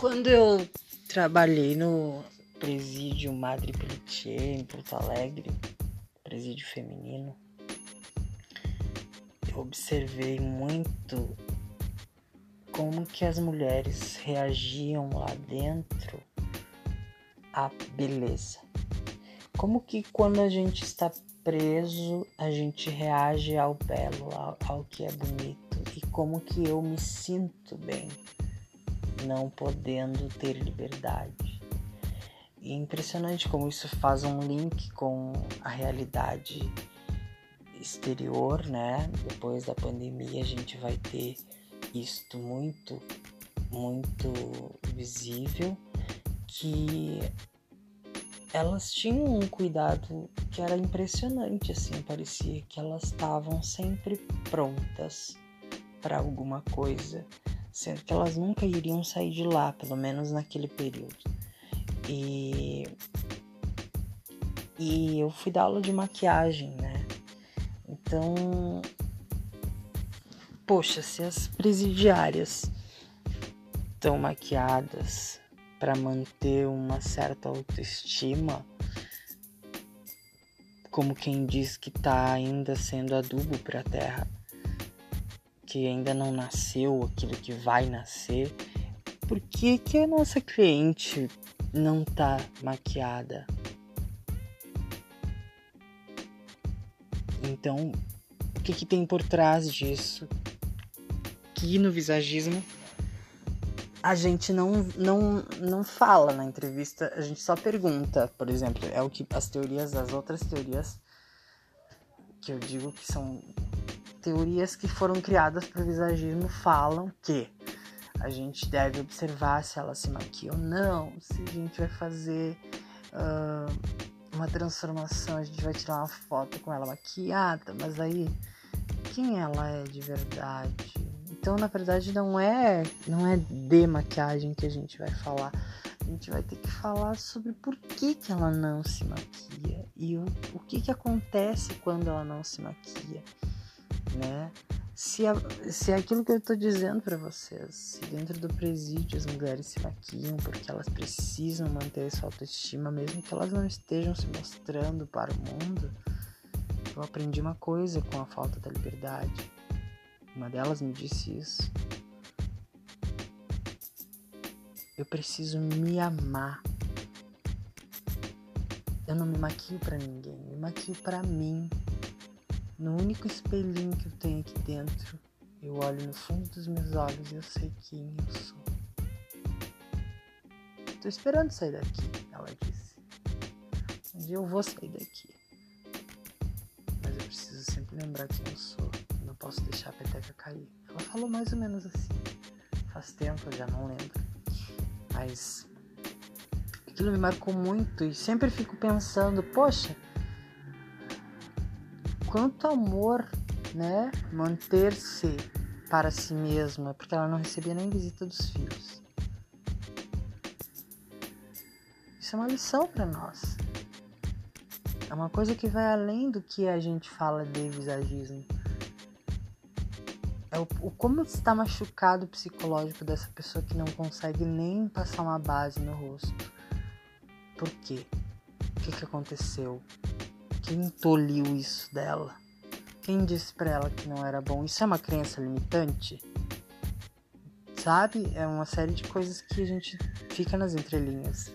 Quando eu trabalhei no presídio Madre Pelletier em Porto Alegre, presídio feminino, eu observei muito como que as mulheres reagiam lá dentro à beleza. Como que quando a gente está preso, a gente reage ao belo, ao, ao que é bonito e como que eu me sinto bem não podendo ter liberdade. E é impressionante como isso faz um link com a realidade exterior, né? Depois da pandemia a gente vai ter isto muito, muito visível, que elas tinham um cuidado que era impressionante, assim, parecia que elas estavam sempre prontas para alguma coisa, sendo que elas nunca iriam sair de lá, pelo menos naquele período. E e eu fui dar aula de maquiagem, né? Então, poxa, se as presidiárias estão maquiadas para manter uma certa autoestima, como quem diz que tá ainda sendo adubo para a terra, que ainda não nasceu, aquilo que vai nascer, por que, que a nossa cliente não tá maquiada? Então, o que, que tem por trás disso? Que no visagismo a gente não, não, não fala na entrevista, a gente só pergunta, por exemplo, é o que as teorias, as outras teorias que eu digo que são teorias que foram criadas para o visagismo falam que a gente deve observar se ela se maquia ou não, se a gente vai fazer uh, uma transformação, a gente vai tirar uma foto com ela maquiada, mas aí quem ela é de verdade? Então, na verdade, não é não é de maquiagem que a gente vai falar. A gente vai ter que falar sobre por que, que ela não se maquia e o, o que, que acontece quando ela não se maquia? Se, a, se é aquilo que eu tô dizendo para vocês, se dentro do presídio as mulheres se maquiam porque elas precisam manter sua autoestima, mesmo que elas não estejam se mostrando para o mundo, eu aprendi uma coisa com a falta da liberdade. Uma delas me disse isso. Eu preciso me amar. Eu não me maquio para ninguém, me maquio para mim. No único espelhinho que eu tenho aqui dentro, eu olho no fundo dos meus olhos e eu sei quem eu sou. Tô esperando sair daqui, ela disse. Um dia eu vou sair daqui. Mas eu preciso sempre lembrar quem eu sou. Não posso deixar a peteca cair. Ela falou mais ou menos assim. Faz tempo, eu já não lembro. Mas aquilo me marcou muito e sempre fico pensando, poxa, quanto amor, né, manter-se para si mesma, porque ela não recebia nem visita dos filhos. Isso é uma lição para nós. É uma coisa que vai além do que a gente fala de visagismo. É o, o como está machucado o psicológico dessa pessoa que não consegue nem passar uma base no rosto. Por quê? O que, que aconteceu? Quem toliu isso dela? Quem disse pra ela que não era bom? Isso é uma crença limitante? Sabe? É uma série de coisas que a gente fica nas entrelinhas.